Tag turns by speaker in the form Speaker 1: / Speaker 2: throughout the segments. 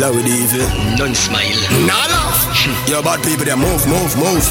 Speaker 1: With evil.
Speaker 2: None smile.
Speaker 1: Nah laugh. Your bad people, they move, move, move.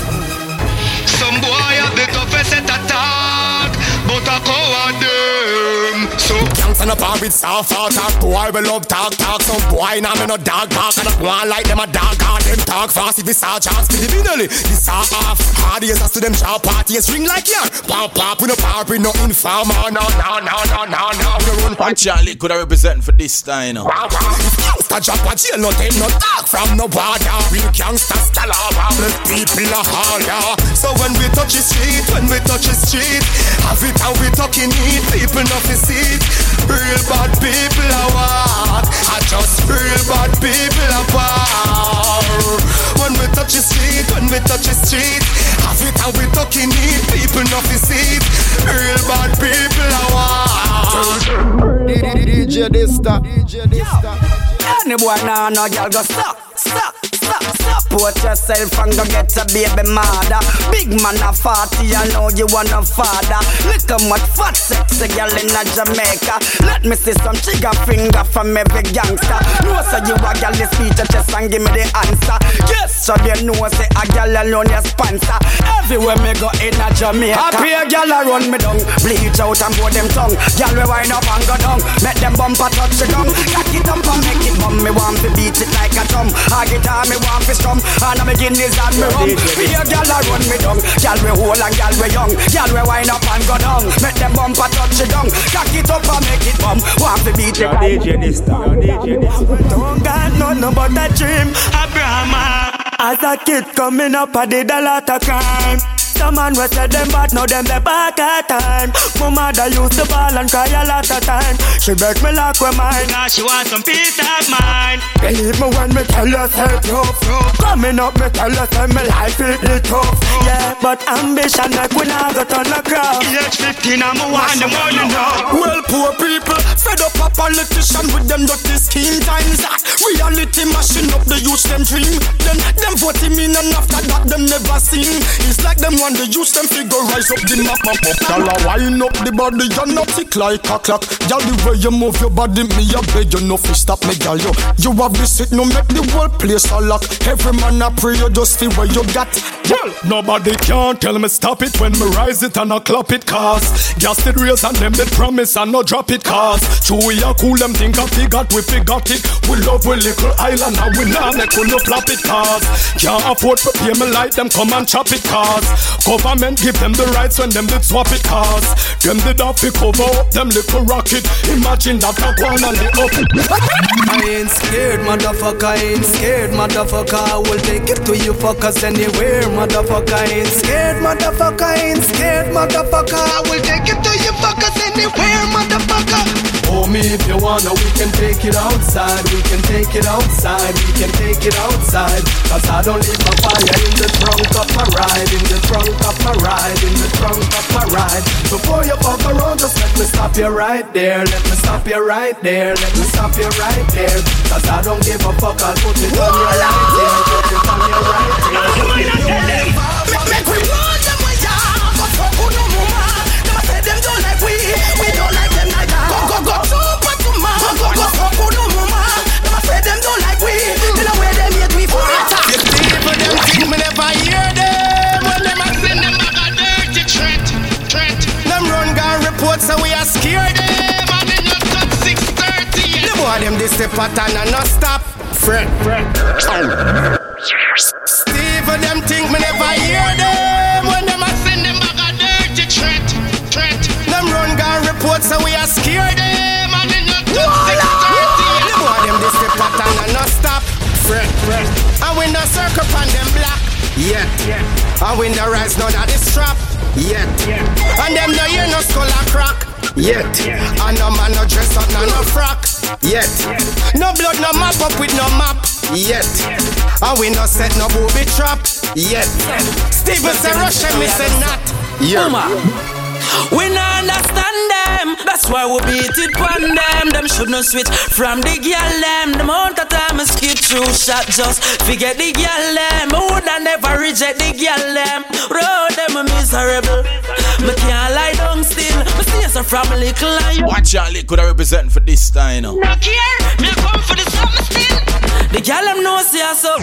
Speaker 3: Some boy have the toughest set attack, but a coward them. So
Speaker 1: Gangsta no par with soft talk. Boy we love talk talk. Some boy now me no dog bark. And I want like them a dog hard Them talk fast if it's all chance binally This all off. Hard ears as to them sharp parties. Ring like yarn Pop pop We no par with no informer oh, No no no no no no. We run.
Speaker 4: And Charlie could have represent for this time, you know.
Speaker 1: Gangsta drop a jail, no take no talk from no border. We gangsta style oh, our the people are harder. So when we touch the street, when we touch the street, have it how we talking it, people not to see. Real bad people are what? I just real bad people are war. When we touch the street, when we touch the street, have it how we talking it, people not see it. Real bad people are war.
Speaker 5: DJ Dysta. DJ Dysta.
Speaker 6: Any boy now, no girl go stop, stop, stop. Put yourself and go get a baby mother. Big man a 40, I know you want a father. Look how much fat sexy girl in a Jamaica. Let me see some trigger finger from every gangster. No, so you a girl, this beat your chest and give me the answer. Yes, so you know, say a girl alone your sponsor. Everywhere me go in a Jamaica. Happy a girl a run me down. Bleach out and blow them tongue. Girl we wind up and go down. Make them bumper touch the gum. Cock it up and make it bum. Me want to beat it like a drum. A guitar me want to strum. And I begin this and me rum. Be a girl a run me down. Girl we hold and girl we young. Girl we wind up and go down. Make them bumper touch the gum. Cock it up and make it bum. Want to beat it
Speaker 5: Yo,
Speaker 6: like
Speaker 5: DJ Dysta. Yo, DJ Dysta.
Speaker 6: don't got nothing but a dream. Abraham. Ah. As a kid coming up, I did a lot of crime. Some man was said them bad, now them they back at time. My mother used to ball and cry a lot of time. She break me like with mine. Now she want some peace of mind. Believe me when me tell you say tough. Coming up, me tell you say me life it is tough. Yeah, but ambition like we not got on the ground.
Speaker 3: age 15 I'm a one the more you know.
Speaker 1: Well, poor people, fed up a politician with them dirty scheme times. That reality mashing up the youth them dream. Then them him in and after that them never seen. It's like them want the youth them figure rise up the map map up. Gyal a wind up the body, you not tick like a clock. Gyal the way you move your body, me a beg you no fi stop me, gyal you. You have this it, no make the whole place a lock. Every man a pray you just feel where you got. Well, nobody can tell me stop it when me rise it and I clap it cause Gas it raise and them they promise and no drop it cause True we are cool them think I got we got it We love we little island and we nah make we no flop it cause Can't afford to pay me like them come and chop it cause Government give them the rights when them did swap it cause Them did have to cover up them little rocket Imagine that a one and they up
Speaker 6: I ain't scared, motherfucker. I ain't scared, motherfucker. I will take it to you fuckers anywhere, motherfucker. I ain't scared, motherfucker. I ain't scared, motherfucker. I will take it to you fuckers anywhere, motherfucker.
Speaker 7: Me if you wanna, we can take it outside, we can take it outside, we can take it outside. Cause I don't leave my fire in the trunk of my ride, in the trunk of my ride, in the trunk of my ride. Before you fuck around, just let me stop you right there, let me stop you right there, let me stop you right there. Cause I don't give a fuck, I'll put it on you right there, put it on you right there.
Speaker 1: This the pattern and no stop. Fret, fret Steve and them think me never hear them. When them a
Speaker 3: Send them back a dirty threat, threat.
Speaker 1: them run gun report so we are scared them.
Speaker 3: Man in your top
Speaker 1: The boy them this the pattern and no stop. Fret, fret And we no circle on them black Yet And we no rise none of this trap Yet And them no hear no skull a crack Yet And no man no dress up no no frock Yet. No blood no map up with no map. Yet. And we no set no booby trap. Yet. Steven say Russia me say not. Yeah.
Speaker 6: We not understand them, that's why we beat it on them. Them should not switch from the girl them. The amount of time I skip through shot just forget the girl them. I woulda never reject the girl them. Me from a little lion.
Speaker 4: Watch Charlie could I represent for this time, you know.
Speaker 3: No care, me come for the summer still.
Speaker 6: up.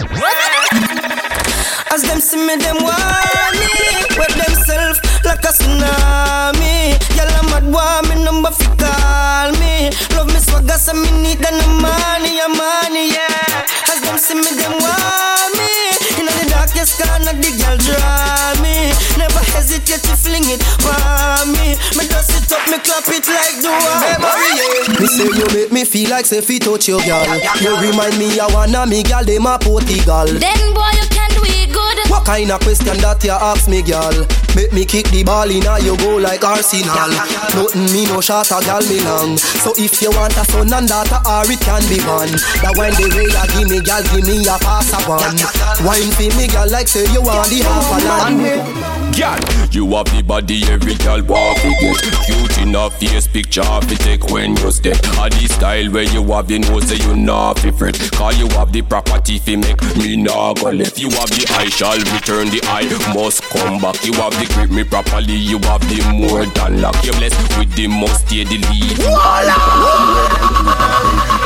Speaker 6: As them see me, them want me. Wet themselves like a tsunami. Y'all a mad want me number fi call me. Love me swagger, so me need the money, yeah, money, yeah. As them see me, them want me. In the darkest corner, the girl draw. Never hesitate to fling it for me. Me dust it up, me clap it like the wall.
Speaker 7: Me say you make me feel like say fi touch your girl. You remind me of one of me girl, them a Portugal.
Speaker 2: Then boy, you can do it good.
Speaker 7: What kind of question that you ask me, girl? Make me kick the ball in you go like Arsenal. Nothing me no shot a girl me long. So if you want a son and daughter, or it can be one. That when the way you give me, girl, give me a pass a one. Wine for me, girl, like say you want the half a land.
Speaker 8: Girl, you have the body every girl want to get Cute enough face picture fi take when you step A the style where you have the nose say you not fi fret. Cause you have the property fi make me not go left. You have the eye shall return the eye? Must come back. You have the grip me properly you have the more than lock You blessed with the most the lead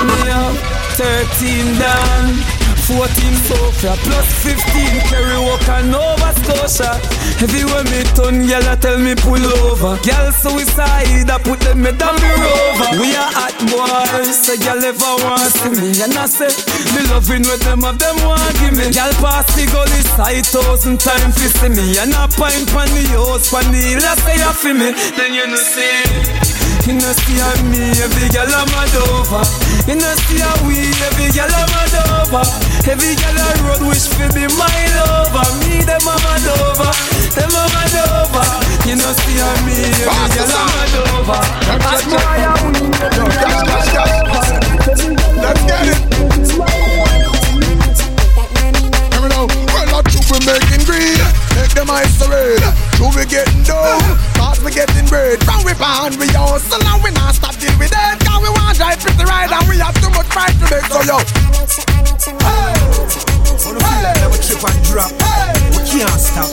Speaker 9: Me up 13 down 14 Sofia plus 15 Kerry Walker Nova Scotia Everywhere me turn girl I tell me pull over. Girl suicide I put them down the rover. We are hot boys So girl ever want see me. And I say Me loving with them of them want give me. Girl pass the gully side thousand times fi see me. And I pint pan the house pan the hill I say you me. Then you know see you know see how me, every girl I'm mad over. You know see how we, every girl I'm mad over. Every girl I road wish fi be my lover. Me them I'm mad over, them I'm mad over. You know see how me, every girl I'm mad over. That's why I'm
Speaker 5: Let's get it. Hear me now. Well, I think we're making green. Make them isolate. Do we getting dough? Cause we getting bread. From we pound, we hustle and we not stop till we dead. Cause we want drive pretty ride and we have too much pride to make. So yo. Hey. Hey.
Speaker 10: Never trip and drop.
Speaker 5: Hey.
Speaker 10: We can't stop.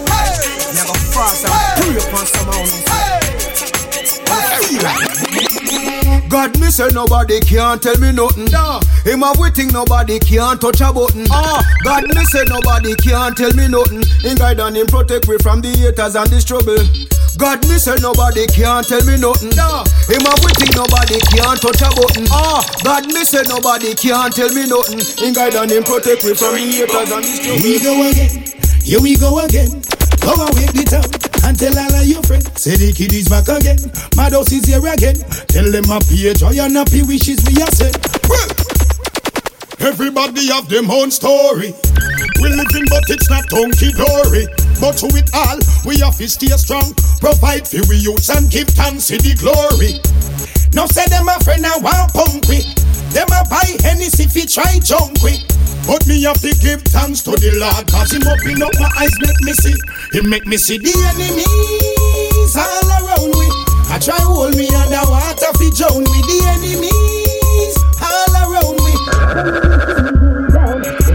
Speaker 10: Never fast and pull up on some
Speaker 5: God me say nobody can't tell me nothing. Nah. Him have waiting nobody can't touch a button. Ah, God me say nobody can't tell me nothing. In guide and him protect me from the haters and this trouble. God me say nobody can't tell me nothing. Nah. Him have waiting nobody can't touch a button. Ah, God me say nobody can't tell me nothing. In guide and him protect me from the haters and this trouble.
Speaker 11: Here we go again. Here we go again. Go and wake the town and tell all of your friends. Say the kid is back again. Mad house is here again. Tell them happy joy and happy wishes we are said.
Speaker 5: Everybody have them own story. We living, but it's not hunky dory. But to it all, we have to stay strong. Provide for we youths and give thanks to the glory.
Speaker 11: Now say them a friend and want punk quick. Them a buy Hennessy he try junk quick.
Speaker 5: But me have to give thanks to the Lord Cause him open up my eyes make me see He make me see the
Speaker 11: enemies all around me. I try hold me under water fi drown me. The enemies all around me.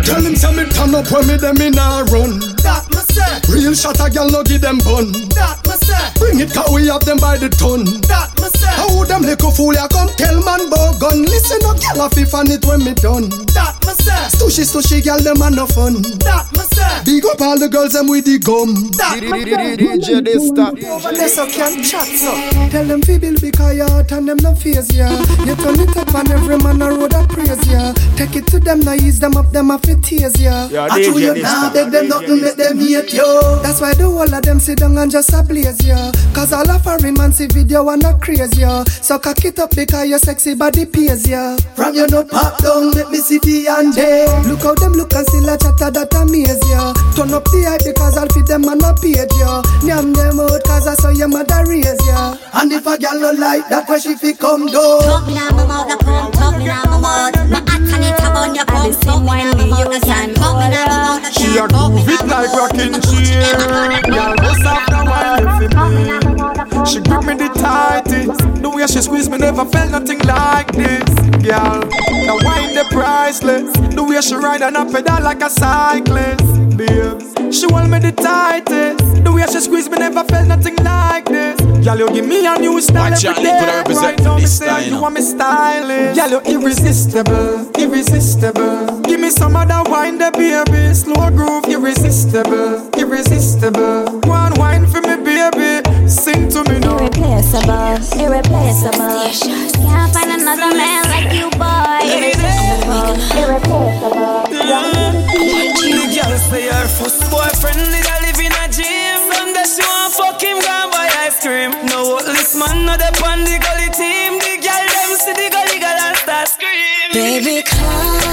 Speaker 5: Tell him say me turn up when me them in a run
Speaker 11: That me say.
Speaker 5: Real shot a gal no give them bun
Speaker 11: That me say.
Speaker 5: Bring it cause we have them by the ton
Speaker 11: That me say.
Speaker 5: How them little fool ya come tell man bout gun Listen up gal a fi fan it when me done
Speaker 11: That me say.
Speaker 5: Stushy stushy gal them a no fun
Speaker 11: That me say.
Speaker 5: Big up all the girls them with the gum
Speaker 11: That me say.
Speaker 5: DJ Dysta
Speaker 11: Over there so can chat so.
Speaker 12: Tell them fi build because your heart and them no fears ya. You turn it up and every man a road a praise ya. Take it to them, now ease them up, them a fi tears ya. I true
Speaker 10: DJ
Speaker 12: you nah beg them nothing, make them hate you. That's why the whole of them sit down and just a blaze ya. Cause all a foreign man see video and a craze ya. So cock it up because your sexy body pays ya. From your nut pop down, let me see the and day. Eh. Look how them look and still a chatter that amaze ya. Turn up the hype because I'll feed them on a page ya. Nyam them out cause I saw your mother raise ya. And if a gal no like that, where she fi come down.
Speaker 2: Talk me now, my mouth, the pump, talk me now, my mouth. My hot and it up on your pump, talk me now, my mouth, the can. Talk me now, my mouth, the
Speaker 10: She a
Speaker 2: can. Talk me
Speaker 10: groove it like
Speaker 2: mouth.
Speaker 10: rocking chair Girl, bust off the wine for me She grip me the tightest The way she squeeze me never felt nothing like this Girl, the wine the priceless The way she ride on a pedal like a cyclist Babes, she hold me the tightest The way she squeeze me never felt nothing like this. Girl, you give me a new style
Speaker 4: Watch
Speaker 10: every
Speaker 4: out,
Speaker 10: day.
Speaker 4: Nico, represent
Speaker 10: Right now, me
Speaker 4: this
Speaker 10: say
Speaker 4: style,
Speaker 10: you want me stylish. Girl, you irresistible, irresistible. Give me some of that wine, the baby. Slow groove, irresistible, irresistible. One wine for me, baby. Sing to me now.
Speaker 2: Irreplaceable, irreplaceable. Can't find another man like you, boy. Irreplaceable, irreplaceable.
Speaker 9: The girl say her first boyfriend did a live in a gym. Sunday she want fuck him, gone buy ice cream. No this man not the on the gully team. The girl them see the gully girl and start scream.
Speaker 2: Baby, come,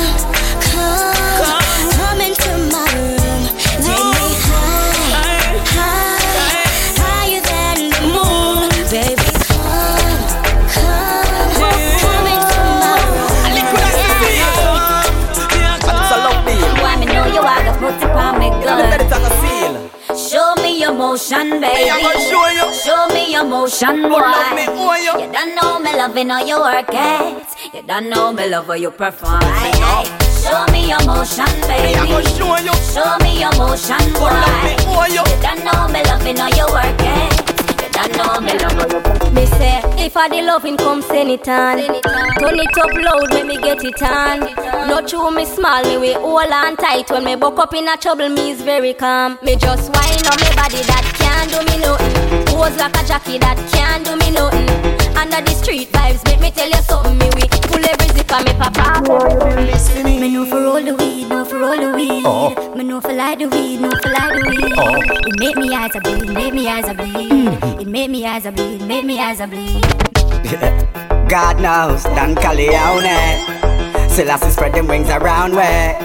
Speaker 2: motion, baby.
Speaker 9: Gonna show you.
Speaker 2: Show me your motion, boy.
Speaker 9: me, oh, you.
Speaker 2: You don't know me loving how you work it. You don't know me love how you perform. Aye, aye. Show me your motion, baby.
Speaker 9: Gonna show you.
Speaker 2: Show me your motion, boy.
Speaker 9: me, oh, you.
Speaker 2: You don't know me loving how you work know me. Me say, if I the loving come send it on. Turn it up loud, make me get it on. Not true, me small, me we hold on tight. When me buck up in a trouble, me is very calm. Me just whine on me body that can't do me nothing. Pose like a jockey that can't do me nothing. Under the street vibes, make me tell you something. Me we pull every zip on me papa. Me know for roll the weed, know for roll the weed.
Speaker 13: Oh.
Speaker 2: Me know for light the weed, know for light the weed.
Speaker 13: Oh.
Speaker 2: It make me eyes a bleed, make me eyes a bleed. It make me eyes a bleed, make me eyes a bleed.
Speaker 6: God knows, Dan Calione. Selassie spread them wings around way.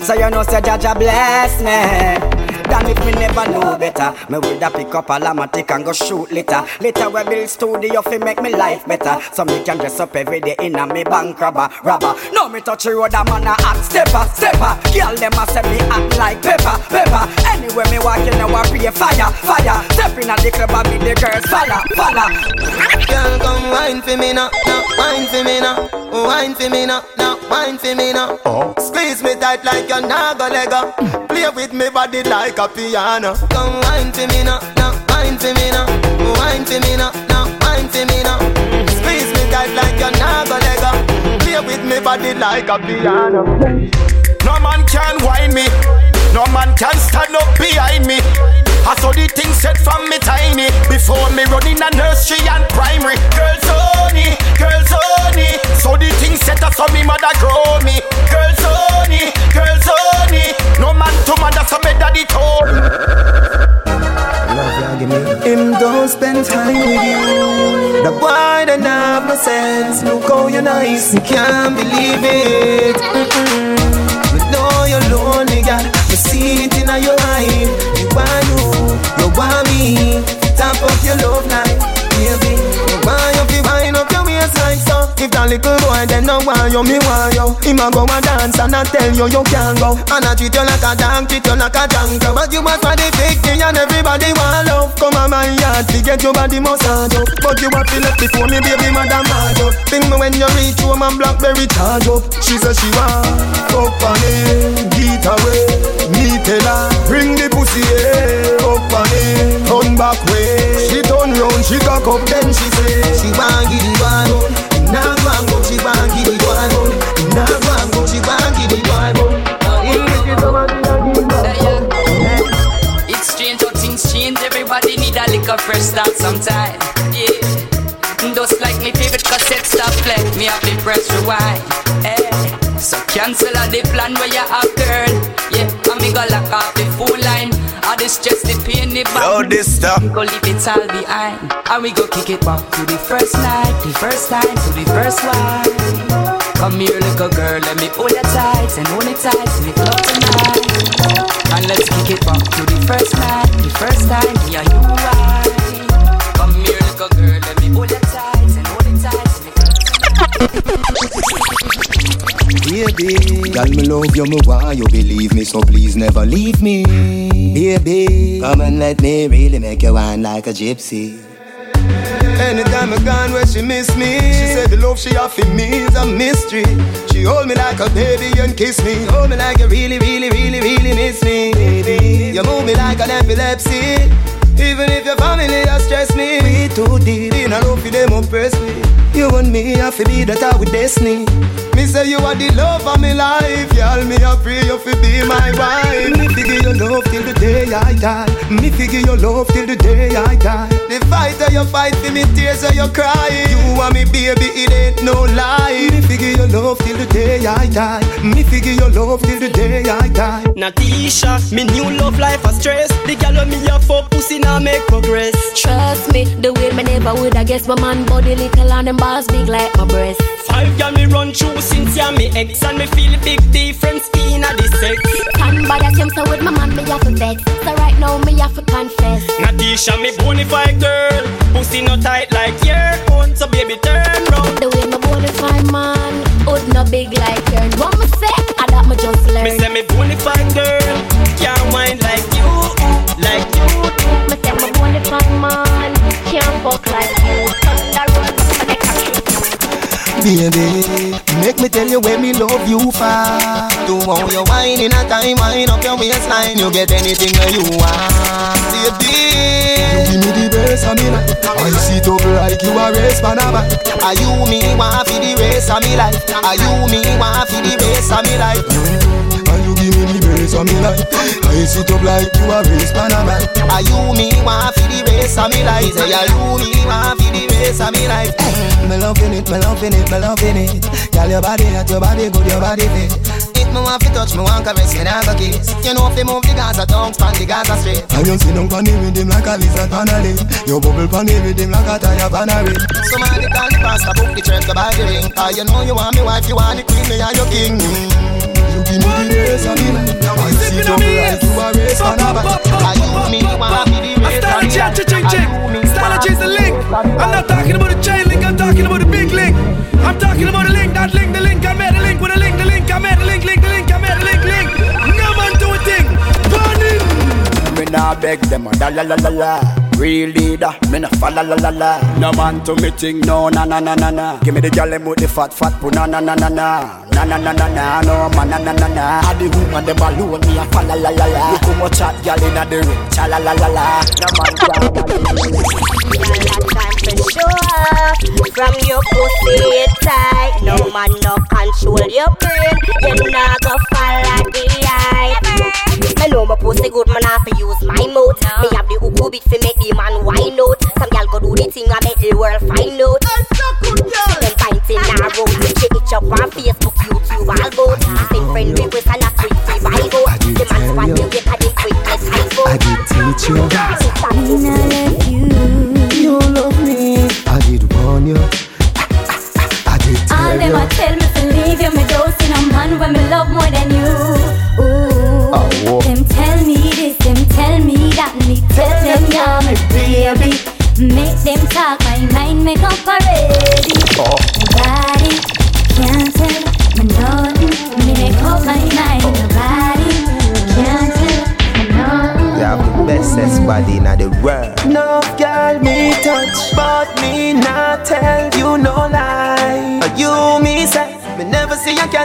Speaker 6: So you know, say Jaja bless me. Than if me never know better. Me woulda pick up a lamatic and go shoot litter. Later we build studio fi make me life better. So me can dress up every day in a me bank robber, robber. No me touch the road a man a hot stepper, stepper. Girl them a say me act like pepper, pepper. Anywhere me walk you know I pray fire, fire. Step in a the club and me the girls follow, follow.
Speaker 13: Girl, come wine for me now, now wine for me now, wine for me now, now wine for me now. Oh. Squeeze me tight like you're not gonna let go. Play with me body like a piano. Come wine for me now, now wine for me now, wine for me now, now wine for me now. Squeeze me tight like you're not gonna go. Play with me body like a piano.
Speaker 1: No man can whine me. No man can stand up behind me. I saw the thing set from me tiny Before me running a nursery and primary Girls only, girls only So the thing set up so me mother grow me Girls only, girls only No man to mother so me daddy told
Speaker 13: Him don't spend time with you. The boy don't have no sense. Look how you nice, you can't believe it. Mm-mm. You know you're lonely, girl. You see it in your eye. You want you, you want me. Top up your love life, baby. If that little boy then no want you, me want you. Him a go a dance and I tell you you can't go. And I treat you like a dog, treat you like a junkie. But you must for the big and everybody want love. Come on my yard, to get your body massage up. But you have to left before me, baby, madam mad up. Think me when you reach home and blackberry charge up. She says she want fuck on it, get away. Me tell her, bring the pussy here, up on it, turn back way. She turn round, she cock up, then she say she want give the one. Go give go give.
Speaker 14: It's strange how things change. Everybody need a lick fresh start sometime. Yeah. Just like me favorite cassette stop play, me have the press rewind. Eh. So cancel all the plan where you have girl. Yeah, and me go lock off the full line. All the the pain, the back.
Speaker 1: Yo, this stuff.
Speaker 14: We go leave it all behind. And we go kick it back to the first night, the first time, to the first one. Come here, little girl, let me hold you tight and hold it tight, make love tonight. And let's kick it back to the first night, the first time, me and you
Speaker 11: Baby, girl, me love you, me why you believe me, so please never leave me. Baby, come and let me really make you wine like a gypsy.
Speaker 13: Anytime I gone where she miss me She said the love she offer me is a mystery She hold me like a baby and kiss me. Hold me like you really, really, really, really miss me, baby. You move me like an epilepsy. Even if your family has stressed me, we too deep in a love for them oppress me. You and me have to be that I with destiny. Me say you are the love of my life, y'all. Me a pray you fi be my wife. Me figure your love till the day I die. Me figure your love till the day I die. The fight that you fight for me, tears that you cry. You and me baby, it ain't no lie. Me figure your love till the day I die. Me figure your love till the day I die.
Speaker 3: Natisha, me new love life a stress. The girl when me a fuck pussy now make progress.
Speaker 15: Trust me, the way me never would. I guess my man body little and them balls big like my breast.
Speaker 3: Five girl me run through since ya me ex and me feel a big difference in a the sex.
Speaker 15: Can by that same so with my man me have to vex. So right now me have to confess.
Speaker 3: Natisha me bonafide girl, pussy no tight like your own, so baby turn round.
Speaker 15: The way my bonafide man, hood no big like yours. What me say? I that me just learn.
Speaker 3: Me say me bonafide girl, can't whine like you, like you.
Speaker 15: Me say me bonafide man, can't fuck like you.
Speaker 13: Baby, make me tell you where me love you for. Do all your wine in a time, wine up your waistline. You get anything that you want, baby. You give me the best of me life. I sit up like you a race man. Are you me want for the race of me life? Are you me want for the race of me life? You me the race of me life? I sit up like you a race man a bike. Are you me want for the race of me life? Say are you me want for the race of me life? Me loving it, me loving it, me loving it. Girl, your body hot, your body good, your body fit. Me want to touch, me want caress, me nah go kiss. You know you move the Gaza tongue, span the Gaza straight. And you sit down pon the rhythm like a lizard pon a limb. You bubble pon the rhythm like a tire pon a ring. So man, the call the pastor, book the church, go buy the ring. Ah, you know you want me wife, you want the queen, me and your king. You a a.
Speaker 10: I'm not talking about the chain link, I'm talking about the big link. I'm talking about the link, that link, the link, I the link with the link, the link, I link, link, the link, I link, link. No man do a thing.
Speaker 16: Me nah beg them a la la la la. Real leader, me nah fa la la la la. No man to me ting, no na na na na na. Give me the gyal with the fat fat poo na na na na na. Na na na na na, no man na na na na. A the woman them alone, me a fa la la la la. Look how much hot gyal inna the ring, cha la la la la. No man
Speaker 15: for sure. From your pussy tight, no man no control your brain. You not go fall like the eye. I know my pussy good, man. I fi use my mouth. Me have the hook bit fi make the man wine out. Some gal go do the thing I make the world find out. Them fighting narrow, she itch up on Facebook, YouTube, all both. Same friend request and a freak fi vibe out. The man spot me get a the quickness iPhone.
Speaker 13: I did teach you.
Speaker 15: Me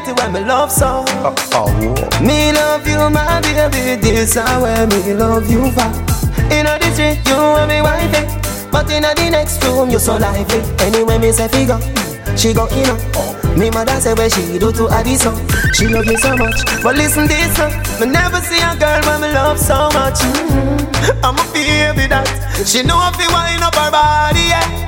Speaker 15: see when me love
Speaker 13: so. Me love you, my baby. This is where me love you for. In the street, you and me wifey. But in the next room, you so lively. Anyway, me say figure, she go in Me mother say where she do to Addison. She love me so much. But listen this, uh, me never see a girl when me love so much. Mm-hmm. I'm a baby that she know if you wind up her body, yeah.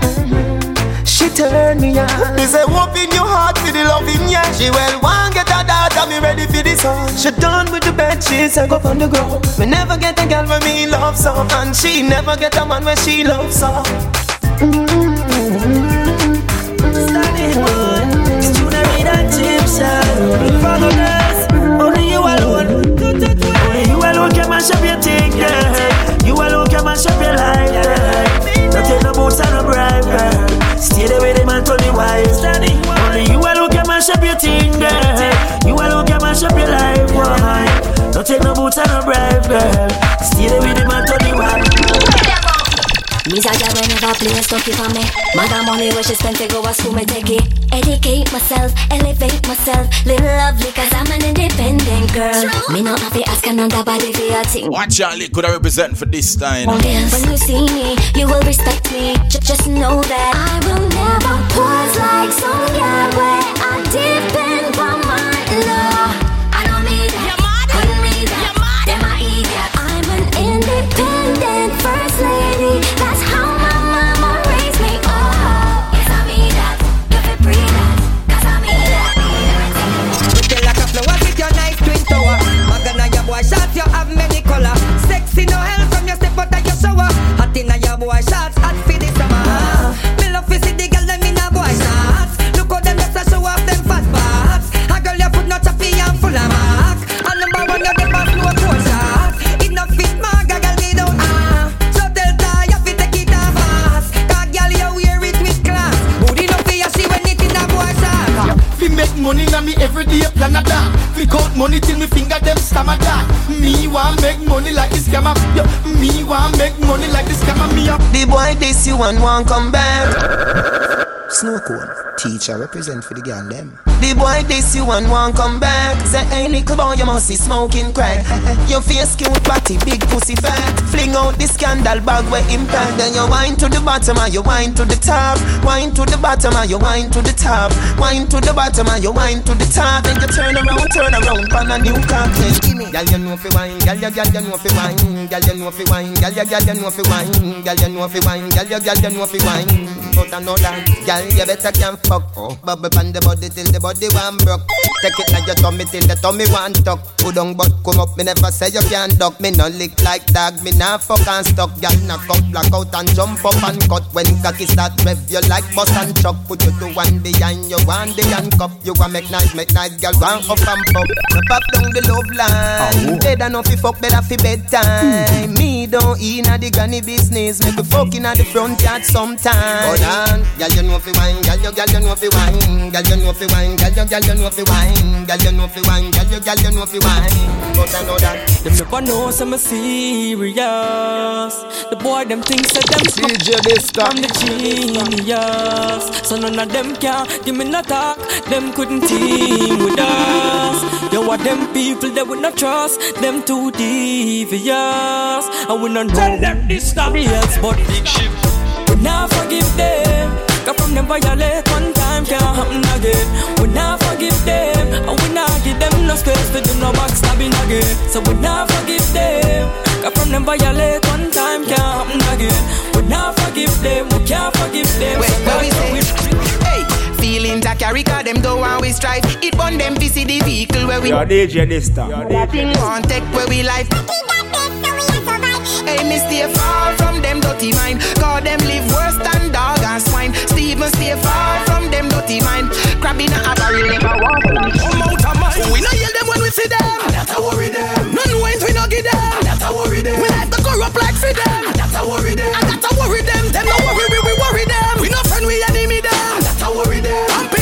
Speaker 13: She turn me on. Me say open your heart for the loving, yeah. She well one get a daughter, me ready for this song. She done with the bed, she say go on the ground. Me never get a girl when me love so, and she never get a man when she love so.
Speaker 17: Only you alone. Only you alone can mash up your thing, yeah. Girl. There with him and Tony Wise.
Speaker 2: Me's a girl never play stucky for me. Mother money where she spend to go to school me take it. Educate myself, elevate myself, live lovely cause I'm an independent girl. Me not have to ask another body for your thing.
Speaker 4: Watch Charlie could I represent for this time.
Speaker 2: When you see me, you will respect me. J- just know that I will never pause like some girl where I depend
Speaker 18: The boy
Speaker 1: this
Speaker 13: you and won't come back. Snow cone, teacher represent for the girl them. The boy this you and won't come back. Say hey little boy you must be smoking crack. Your face cute body, big pussy fat. Fling out the scandal bag where impact. Then you wine to the bottom and you wine to the top. Wine to the bottom and you wine to the top. Wine to the bottom and you wine to the top. Then you turn around, turn around, pan a new cocktail. Girl you know fi wine, girl you girl you know fi wine, girl you know fi wine, girl you girl you know fi wine, girl you know fi wine, girl you girl you know fi wine. But I know that, girl you better can fuck. Oh, bubble pan the body till the body one broke. Take it like your tummy till the tummy one tuck. Put on but come up, me never say you can't duck. Me no lick like dog, me nah fuck and stuck. Girl knock out, black out and jump up and cut. When cocky start rev, you like bus and truck. Put you to one behind you, one the handcuff. You want make nice, make nice, girl one up and pop. Me pop down the love line. Better no fi fuck, better fi bedtime. Mm-hmm. Me don't inna the granny business. Make we fuck inna the front yard sometime. Hold on, girl you know fi wine, girl you girl you know fi wine, girl you know fi wine, girl you girl you know fi wine, girl you know fi wine, girl you girl you know fi wine. But I know that.
Speaker 9: Them never know some serious. The boy them thinks that them
Speaker 5: DJ Disco.
Speaker 9: I'm the genius. So none of them can give me no talk. Them couldn't team with us. Yo, what them people that would not trust. Them too devious. And we not know them this nobody else but big ship. We not forgive them. Cause from them violate one time can't happen again. We not forgive them. And we not give them no space to do no backstabbing again. So we not forgive them. Cause from them violate one time can't happen again. We not forgive them. We can't forgive them.
Speaker 13: Wait,
Speaker 9: so
Speaker 13: what we say? Hey, feelings I carry cause them go and we strive. It burn them to see the vehicle where we
Speaker 19: Yo, DJ Dysta. Yo, DJ.
Speaker 13: want take where we life. Hey, me stay far from them dirty mind. Cause them live worse than dog and swine. Steven stay far from them dirty mind. Crabbing a barrel never walk.
Speaker 1: Come out of mind. We no yell them when we see them. That a worry them. None wines we no give them. That a worry them. We like to corrupt like for them. That a worry them. And that a worry them. Them no worry we we worry them. We no friend we enemy them. That a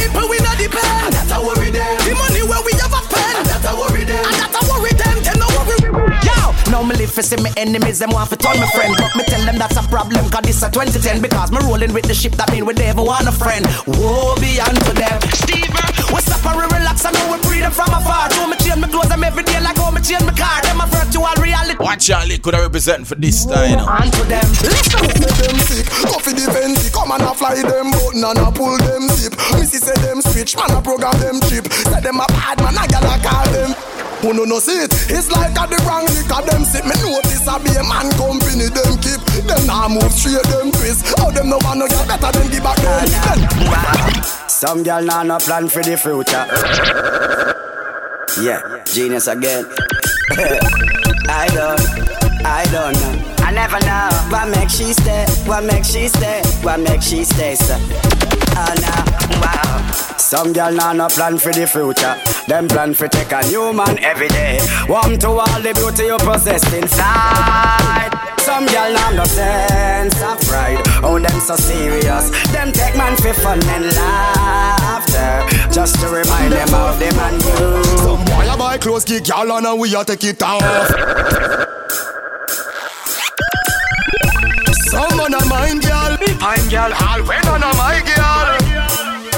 Speaker 18: now me live for see me enemies, them want to turn me friend. But me tell them that's a problem, cause this a 2010. Because me rolling with the ship, that mean we never want a friend. Woe be unto them. Steve, we stop and we relax, I know we breathing from afar. So me change my clothes, them every day like how me change my car. Them a virtual reality.
Speaker 4: Watch Charlie could I represent for this time. You know.
Speaker 18: Unto them. Listen.
Speaker 1: Make them sick, coffee the venti Come and a fly them button and a pull them zip Missy say them switch, man a program them chip Say them a bad man, a gal a call them Who no no see it, it's like a the wrong liquor them sip Me notice a be a man company them keep Them now move straight them twist How them no want no gal better than give back them
Speaker 6: Some girl nah no plan for the future. Yeah, genius again. I don't, I don't know. I never know what makes she stay, what makes she stay, what makes she stay. So. Oh no, wow. Some girl nah no plan for the future. Them plan for take a new man every day. Warm to all the beauty you possess inside. Some girl nah no sense of pride. Oh, them so serious. Them take man for fun and laughter. Just to remind them of them and you.
Speaker 1: Some boy a buy clothes, kick y'all on and we a take it off
Speaker 20: Some man a mine girl,
Speaker 21: I'm girl.
Speaker 20: all when on a my girl.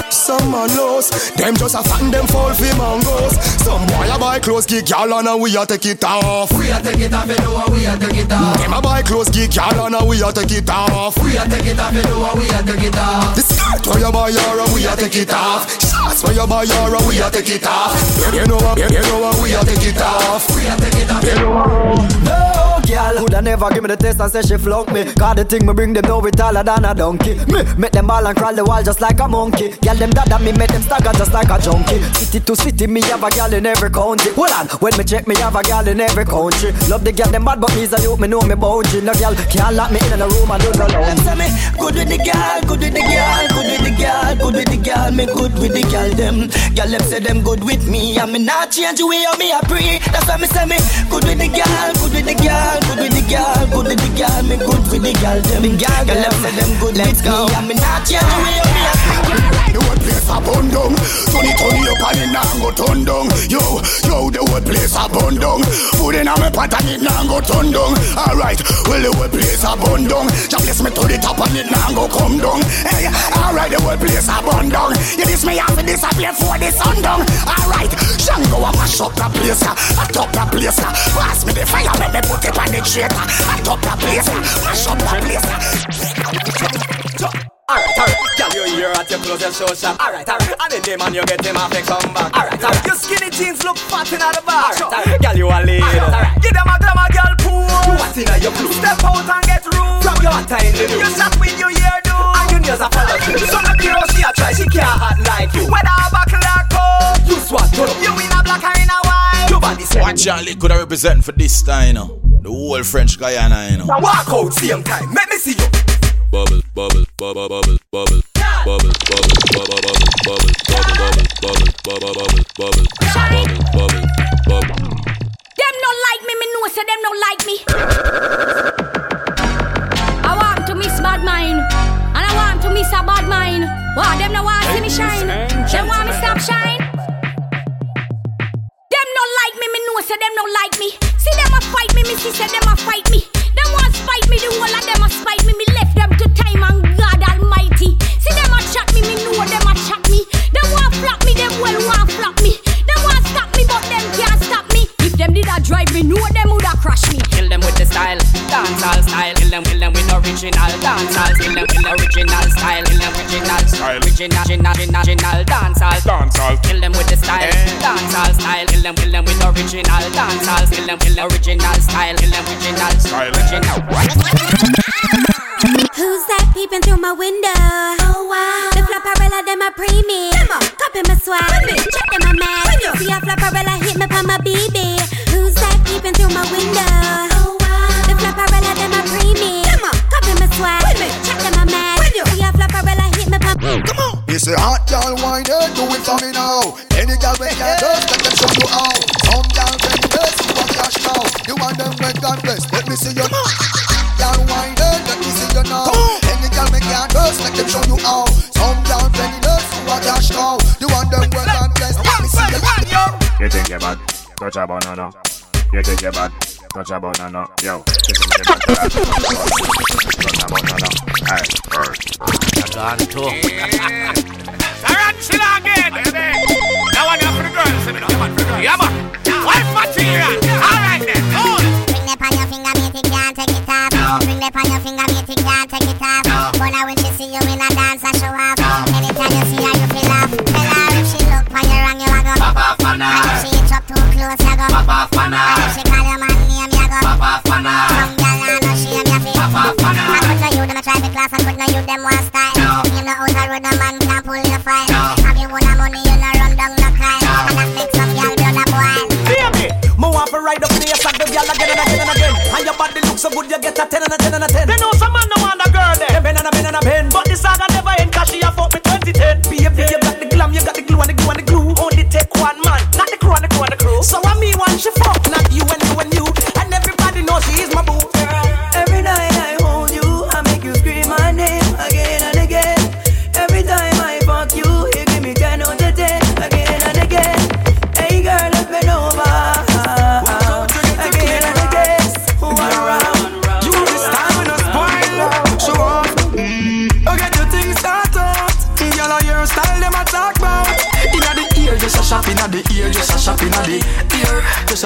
Speaker 20: Some man lost, them just a fan them fall for mangoes. Some boy a buy clothes, kick y'all and we a take it off.
Speaker 1: We a take it off, you know we a take it off.
Speaker 20: Them a buy clothes, kick y'all and we a take it off.
Speaker 1: We a take it off, you know we a take it off.
Speaker 20: The skirt where you buy your we a take it off. Shots where you buy your we a take it off. You know what, you know what, we a take it off.
Speaker 1: We a take it off,
Speaker 20: You know what.
Speaker 6: No, girl, woulda never give me the taste and say she flunk me. Cause the thing me bring them know it taller than a donkey. Me make them ball and crawl the wall just like a monkey. Girl, them dada me make them stagger just like a junkie. City to city, me have a girl in every county. Hold on, when me check, me have a girl in every country. Love the girl, them bad, but me's a youth, me know me boundary. No girl can't lock me in a room and do no lounge.
Speaker 7: say me good with the girl, good with the girl, good with the girl, good with the girl, me good with the girl them. Girl them say them good with me, and me not change the way how me a pray. That's why me say me good with the girl, good with the girl, good with the girl, good with the girl, me good with the girl them. Girl girl, them say them good me, and me not change the way how me a pray.
Speaker 20: The whole place a burn down. Turn it up and it nah go turn down. Yo, yo, the whole place a burn down. Food in a me pot and it nah go turn down. Alright, well the whole place a burn down. Just bless me to the top and it nah go come down. Hey, alright, the whole place a burn down. You this me have to disappear for the sun down. Alright, Shango a mash up the place, a top the place. Pass me the fire, let me put it on the traitor. A top the place, mash up the place.
Speaker 21: Alright, alright, girl, you here at your closest show shop. Alright, alright, and then the man you get him off and come back. Alright, alright, your skinny jeans look fat in the back. Alright, alright, girl, you a lead. Alright, alright, give them a glamour, girl, pool. You what in your blue? Step out and get room. From your time in the new. You shot with your ear do. And your nails are follow through. So the girl she a try, she can't hot like you. Whether a buckle or coat, you swat turn up. You in a black or in a white. Your body say.
Speaker 4: Watch out, could I represent for this time, you know. The whole French Guyana, you know.
Speaker 21: Now walk out same time. Let me see you.
Speaker 22: Bubble, bubble, bubble, bubble, bubble. Bubble, bubble, bubble, bubble, bubble, bubble, bubble, bubble, bubble, bubble, bubble, bubble, bubble.
Speaker 23: Them not like me, me know say them not like me. I want to miss bad mind, and I want to miss a bad mind. Why them no want see me shine? Them want me stop shine. Them not like me, me know say them not like me. See them a fight me, me see say them a fight me. Want spite me, the whole of them a spite me. Me left them to time and God Almighty. See them a chat me, me know them a chat me. Them want flop me, them well want flop me. Them want stop me, but them can't stop me. If them did a drive me, know them woulda crash me.
Speaker 24: Kill them with the style, dancehall style. Kill them, kill them with original dancehall. Kill them, kill original style. Kill them original style. Original, original, original, original dancehall. Dancehall. Kill them with the style, eh. dancehall style. Kill them, kill them with original dancehall. Kill them, kill original style. Kill them original style. Original.
Speaker 25: Who's that peeping through my window? Oh wow. The flapperella, them a preemie. Them a copy my swag. Check them a mad. See a flapperella hit me from my BB. Who's that peeping through my window?
Speaker 10: It's a hot girl wine, eh, do it for me now. Any girl with can't dust, let them show you how. Some girl when you bless, you want cash now. You want them when God bless, let me see you. Girl wine, eh, let me see you now. Any girl with can't dust, let them show you how. Some girl when you bless, you want cash now. You want them when God bless, let me see you.
Speaker 26: You think you're bad? Touch a banana. You think you're bad? Touch a banana. Yo. You think you're bad? Touch a banana.
Speaker 27: Too. Tarantula again. That one here for the girls. you man. Wife material. All right then. Hold.
Speaker 25: Bring that on your finger, mate, you take it off. Bring that on your finger, mate, you take it off. But now when she see you in a dance, I show off. Anytime you see her, you feel off. Tell she look for you wrong, you a go.
Speaker 27: Pop
Speaker 25: she up too close, you go.
Speaker 27: Pop off
Speaker 25: if she call your man name, you go.
Speaker 27: Pop off.
Speaker 25: Some girl I know she am your feet. Try to class, and could know you, them want style. You know out a road, a man can't pull your file. Have you won a money, you know run down no Kyle. And that make some girl blood a boil.
Speaker 21: Baby, me want to ride up there, sack the girl again and again and again. And your body looks so good, you get a 10 and a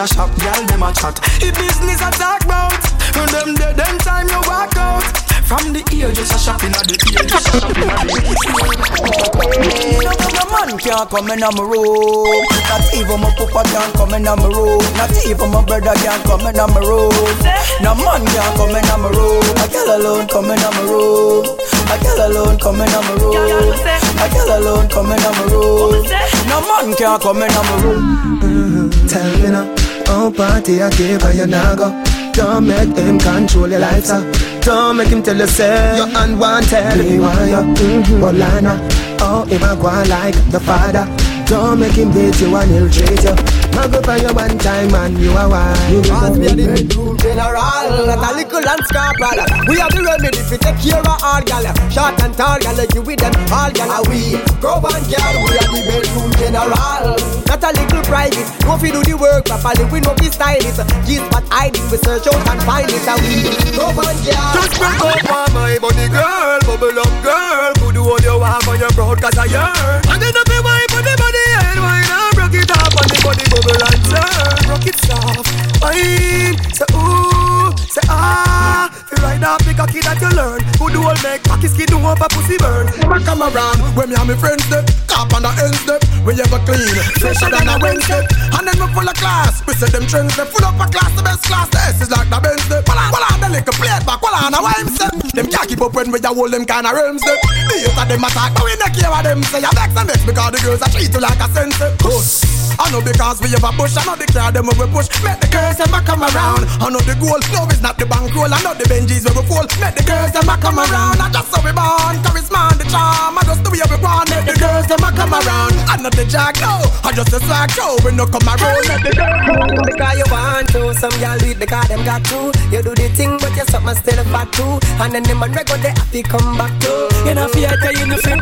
Speaker 21: a
Speaker 10: shop, girl, them a chat. If business a talk about, when them dead, them time you walk out. From the ear, just a shop in a the ear, just a shop in a the ear.
Speaker 21: No, no man can't come in my room. Not even my papa can't come in my room. Not even my brother can't come in my room. No man can't come in my room. A girl alone come in my room. A girl alone come in my room. A girl alone come in my room. No man can't come in my room.
Speaker 28: Mm-hmm. Tell me now, oh party I give her you now go. Don't make him control your life, sir. Don't make him tell you say you're unwanted. Me why you, mm-hmm, Bolana. Oh, him a go like the father. Don't make him beat you and he'll treat you. Mag up on you one time and you are one. You
Speaker 9: we are the bedroom general, not a little landscaper. We have the remedy fi take care of all gal. Short and tall gal, you with them all gal. We go on gal, we are the bedroom general. Little fi do the work properly. We know fi style it. Yes, but I did we search out and find it. And we go on.
Speaker 5: Just break up my body girl, bubble up girl. Could do all you want on your broad cause I yearn. And then a kid that you learn. Who do all make cocky skin do a pussy burn. Never come around when me and my friends them. Cop on the ends them. We ever clean, fresher than a Wednesday. And then we full of class. We say them trends they full up a class, the best class. The S is like the Benz them. Well on, the little plate back. Well on, how I'm set. Them can't keep up when we a hold them kind of realms them. The youth of them attack, but we not care what them say. You vex and vex because the girls are treat you like a sensei. Push. I know because we have a push, I know the car them we push. Make the girls them a come around. I know the goal, no it's not the bankroll. I know the Benjis where we fall. Make the girls them a come around. I just so we born, charisma and the charm. I just the way we want. Make the girls them a come around. I know the jack, no. I just a swag show. We no come around. Make the girls
Speaker 9: Because you want to, some gal do it because them got to. You do the thing, but you something still fat too. And then them man go they have to come back to. You know fear tell you no fit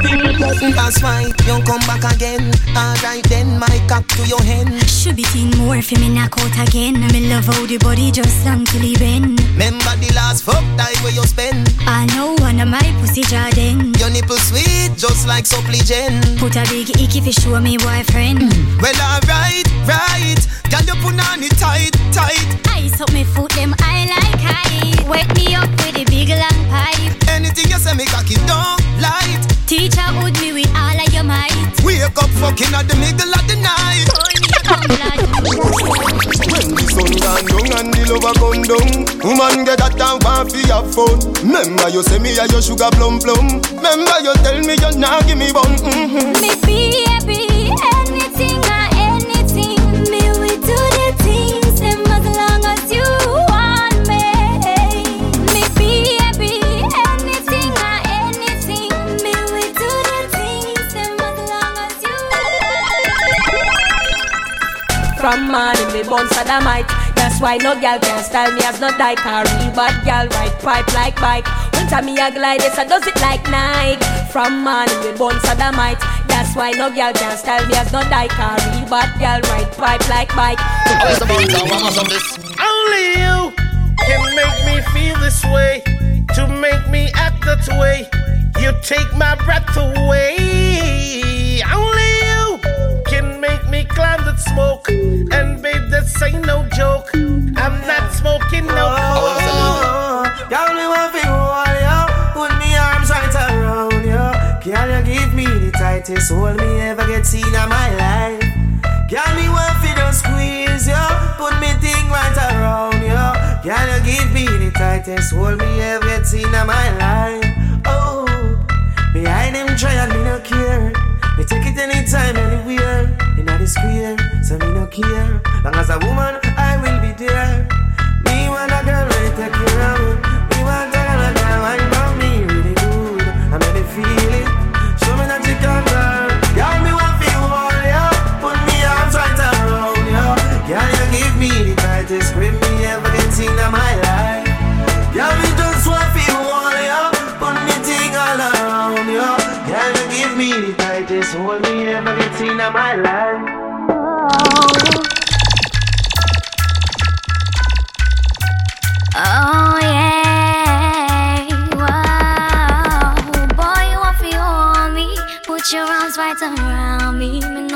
Speaker 13: That's why you come back again. Alright then, my cock to your hand.
Speaker 2: Should be seen more for me knock out again. Me love how the body just long till he bend.
Speaker 13: Remember the last fuck time where you spend.
Speaker 2: I know one of my pussy Jordan.
Speaker 13: Your nipple sweet, just like Supligen.
Speaker 2: Put a big icky fi show me boyfriend. Mm.
Speaker 13: Well, alright, right. Girl, you put on it tight, tight.
Speaker 2: Ice up me foot, them I like high. Wake me up with a big long pipe.
Speaker 13: Anything you say, me cocky don't light.
Speaker 2: Teacher would me with all of your might.
Speaker 13: Wake up fucking at the middle of the
Speaker 5: down Woman get that down want fi have fun Remember you say me a your sugar plum plum Remember you tell me you nah give me bun mm-hmm.
Speaker 2: Me baby, anything or anything. Me we do the things them as long as you want me. Me baby, anything or anything. Me we do the things them as long as you.
Speaker 29: From morning me bun sodomite That's why no gal can style me as no dyke A real bad gal ride pipe like bike. Winter me a glide yes I does it like Nike. From morning me bun sodomite That's why no gal can style me as no dyke A real bad gal ride pipe like bike.
Speaker 30: Only you can make me feel this way, to make me act that way. You take my breath away. Only you can make me climb that smoke, and babe, this ain't no joke. I'm not smoking no oh, coke.
Speaker 9: Oh, oh Girl, me want fi hold you, put me arms right around you. Girl, you give me the tightest hold me ever get seen in my life. Girl, me want fi just squeeze you, put me thing right around you. Girl, you give me the tightest hold me ever get seen in my life. Oh, behind them trial me no care. Me take it anytime, anywhere. So me no care. Long as a woman, I will be there.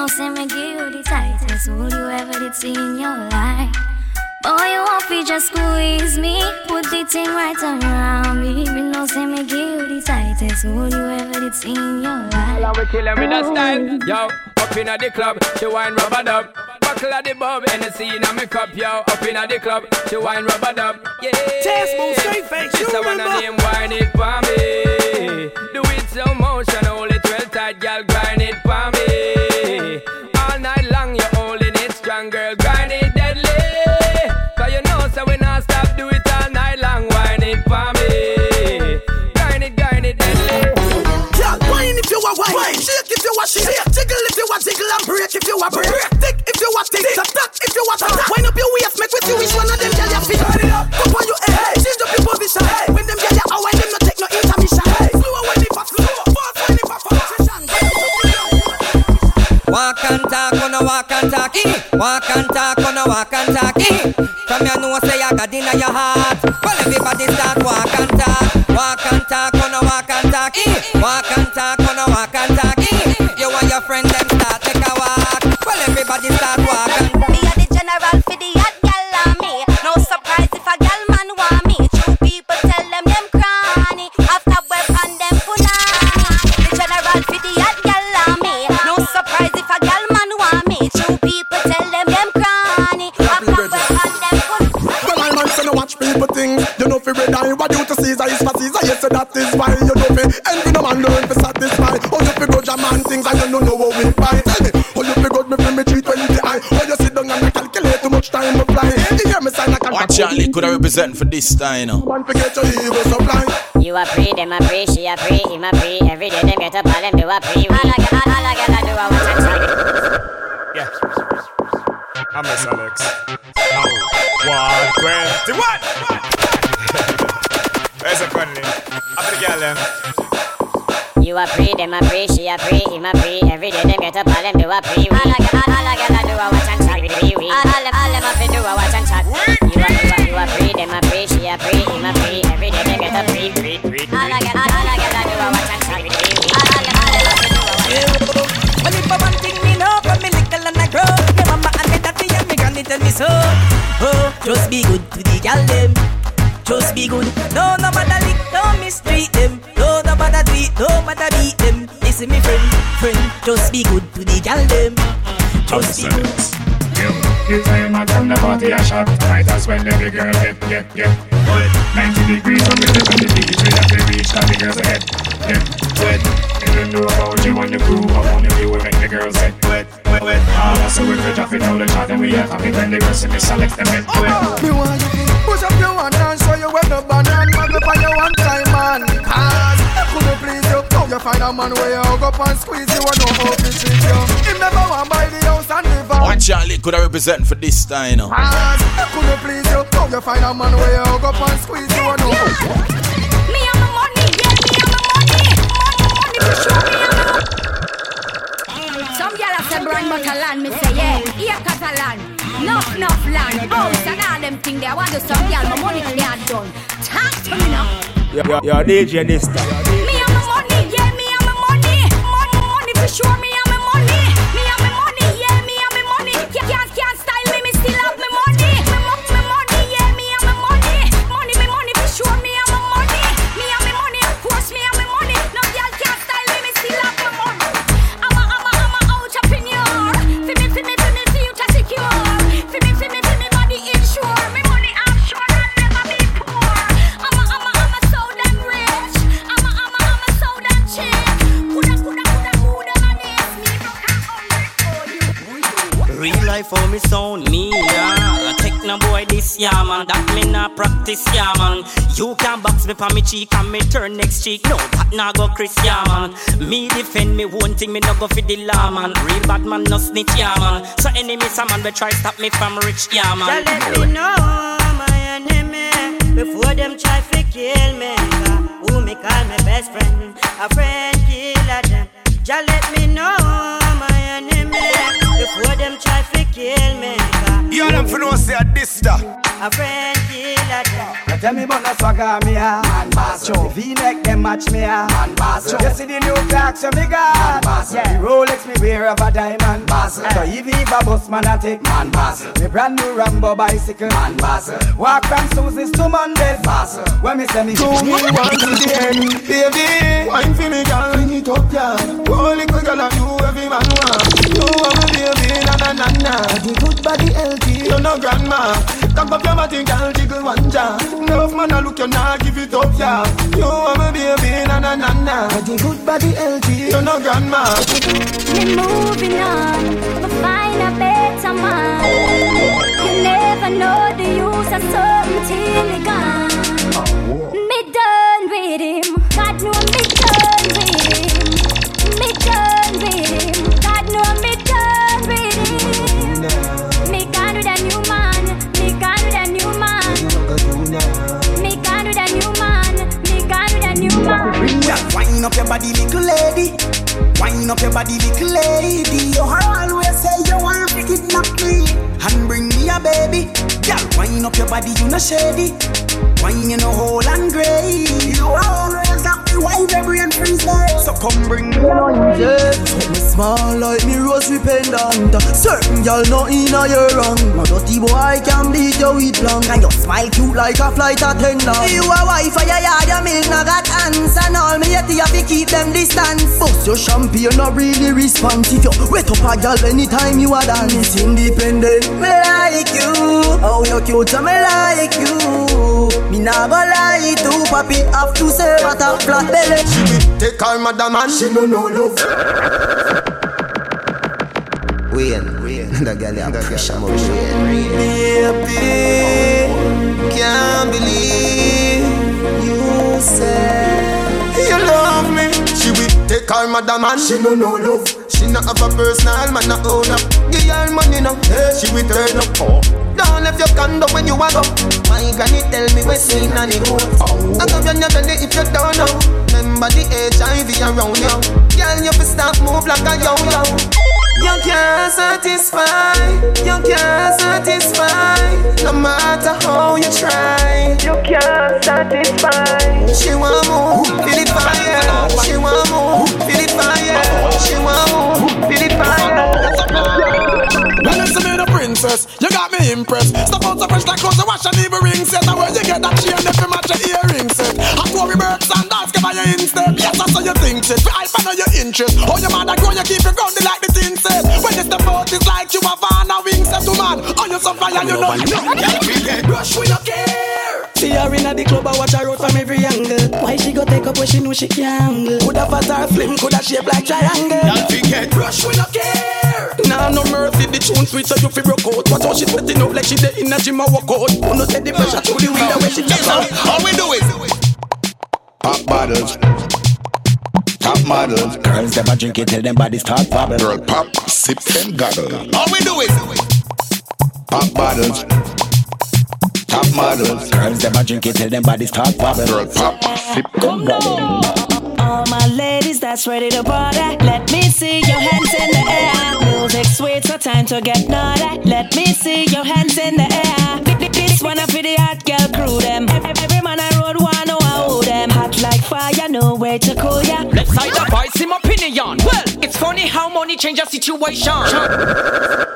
Speaker 2: Say me give you the tightest
Speaker 23: tightest hold you ever did see in your life. Boy, you want to just squeeze me, put the thing right around me. Me know say me give you the tightest hold you ever did see in your life.
Speaker 31: Now we kill him with a style. Yo, up inna the club, she wine rubber dub. Buckle at the bub, Hennessy inna me cup, yo. Up inna the club, she wine rubber dub. Yeah.
Speaker 32: Test move, straight face,
Speaker 31: This
Speaker 32: you
Speaker 31: a one
Speaker 32: remember?
Speaker 31: name wine it for me. Do it slow motion, hold it well tight, girl. Grind it for me.
Speaker 10: If you jiggle if you a jiggle and break. If you a break, tick if you a tick, tap if you a tap. Wind up your waist, make we see which one of them girl you fit. Turn it up, up on your head, change up your position. When them girl you a wine, them no take no intermission. Slow when it fast, slow, fast when it fast,
Speaker 18: Walk and talk, wanna walk and talk, eh? Walk and talk, wanna walk and talk, eh? From your know say I got inna your heart. Well, everybody start walk and talk, walk and talk, wanna walk and talk, eh? Walk
Speaker 10: Watch
Speaker 4: out, could I represent for this time, you know.
Speaker 10: Man forget your evil supply.
Speaker 33: You a pre, them a pre, she a pre, him a pre. Every day them get up, all them do a pre. All I get, all I get, I do a watch and check.
Speaker 34: Yeah. I'm Miss Alex. One twenty-one. Where's the funny? Up the girl them.
Speaker 33: You a pre, them a pre, she a pre, him a pre. Every day them get up, all them do a pre. All I get, all, all I get, I do a watch and check. All, all them, all them a pre, do a watch and check. She a pre, him a pre. Every day them get up, pre, pre, pre. All I get, all, all I get, I do a watch and check. Pre, we. All, all them, all them a pre, do a watch and check.
Speaker 18: Well, if I one thing me know from me little and I grow, me mama and me daddy and me granny tell me so. Oh, just be good to the gal them. Just be good. No, no matter lick, no mistreat them. No, no matter tweet, no matter beat them. Listen, me friend, friend, just be good to the gal them. Just be good.
Speaker 34: You time I come the party a shot. Might as well every girl get, get, get. Wet. 90 degrees on the tip of the beach We have to reach all the girls ahead Get wet. Even though about you and the crew I only you will make the girls get wet, wet, wet. All of us we could drop it all the shot And we are happy when the girls see me select them get wet. Uh-huh.
Speaker 10: Me want you push up your hand and show you where the banana Mag up on your one time man. Cause I couldn't please you Now you find a man where you hug up and squeeze you And know how to treat you. Him never want buy the house and the van
Speaker 4: Watch out, could I represent for this time, you know.
Speaker 10: Cause couldn't please you Now you find a man where you hug up and squeeze you And know how
Speaker 23: Me and my money, yeah, me and my money. Money, money, for sure, me and Some gyal a say brand but a land, me say yeah, here Catalan. Nuff, nuff land, house and all them thing there. I want to some gyal, my money can't done. Talk to me now.
Speaker 19: You're, you're DJ this time.
Speaker 23: Me and my money, yeah, me and my money. Money, money for sure, me man.
Speaker 18: That me not practice, yeah, man. You can box me pa me cheek and me turn next cheek. No, that nah go Chris, yeah, man. Me defend me one thing, me no go for the law, man. Real bad man, no snitch, yeah, man. So enemies, a man, we try stop me from rich, yeah, man.
Speaker 35: Just let me know my enemy before them try to kill me. Who me call my best friend, a friend killer them. Just let me know my enemy before them try to kill me.
Speaker 7: You them for no say a this da.
Speaker 35: A friend killer.
Speaker 6: Now tell me about the swagger me a man boss Show V-neck them match me a man boss. You see the new clocks so me got. man Yeah, the Rolex me wear of a diamond boss. So if he a bus man I take man boss. Me brand new Rambo bicycle man boss. Walk from Susie's to Mondays boss. When me say me
Speaker 13: Do me one to the end, baby. Wine for me, girl, bring it up, yeah. Holy girl, and you every man want. You are my baby, na na na na. The good body healthy, you no grandma. Cock up your body, girl, jiggle one jar. Love man, I look you now, give it up, yeah. You are my baby, na na na na. The good body healthy, you no grandma.
Speaker 2: Me moving on, but find a better man. You never know the use of something till it gone.
Speaker 6: Body, little lady. Wind up your body, little lady. You always say you want to kidnap me and bring me a baby. Girl, wind up your body, you no shady. Wine you no whole and grey. You always have to wipe every and freeze. So come bring me a
Speaker 36: Yeah, something small like me rosary pendant Certain y'all not in a your wrong. My dirty boy can beat you with long And you smile cute like a flight attendant. You a wife for your yard, your milk not got hands. And all me yet you have to keep them distance. Bust your champagne not really responsive You wet up a girl anytime you a dance. Independent, me like you. Oh you cute, so me like you Me nah go lie to Papi have to say what a flat belly
Speaker 13: She will take her madam and she no no love.
Speaker 37: Wayne, Wayne, the girl have pressure, more Wayne.
Speaker 36: Baby, can't believe you said
Speaker 13: You love me. She will take her madam and she no no love. She not have a personal man not own up. Give her money now, hey, she will turn up. Oh. Don't left your condo when you walk up. My granny tell me we seen on the road. I come your belly if you don't know. Remember the HIV around you. Girl, you fi stop move like a yo yo. You can't satisfy, you can't satisfy No matter how you try You can't satisfy She want move, feel it fire She want move, feel it fire She want move, feel it fire
Speaker 5: You see me the princess, you got me impressed. Stop out so fresh like clothes, you wash and even ring set. And where you get that chain if you match your earring set. Eh. I go birds and dance, give your instep. Yes, that's how you think it. For I find your interest. Oh, your I grow, you keep it grounded like the tin said. When you step out, it's like you have on a wing set to man. Oh, you so fire, you know. Rush, we don't care.
Speaker 21: See her inna the club, I watch her out from every angle. Why she go take up what she know she can't handle? Coulda fat or slim, coulda shape like triangle.
Speaker 5: Y'all forget. Rush, we don't care.
Speaker 21: Nah, no mercy, the tune sweet so you feel broke out. But how she sweating up like she dey in a gym a work out. Who no take the pressure to the window when she jump out.
Speaker 5: All we do is
Speaker 16: Pop bottles. Top models. Girls, them a drink it till them bodies start popping. Girl, pop, sip, and goggle.
Speaker 5: All we do is
Speaker 16: Pop bottles. Top models. Girls, them a drink it till them bodies start popping. Girl, pop, sip, and goggle.
Speaker 38: All my ladies that's ready to party, let me see your hands in the air. Music sweet, so time to get naughty. Let me see your hands in the air. Th- th- This one up for the hot girl crew them. Every, every man I road want know oh, I owe them. Hot like fire, no way to cool ya.
Speaker 31: Let's side the voice in my opinion. Well, it's funny how money change a situation.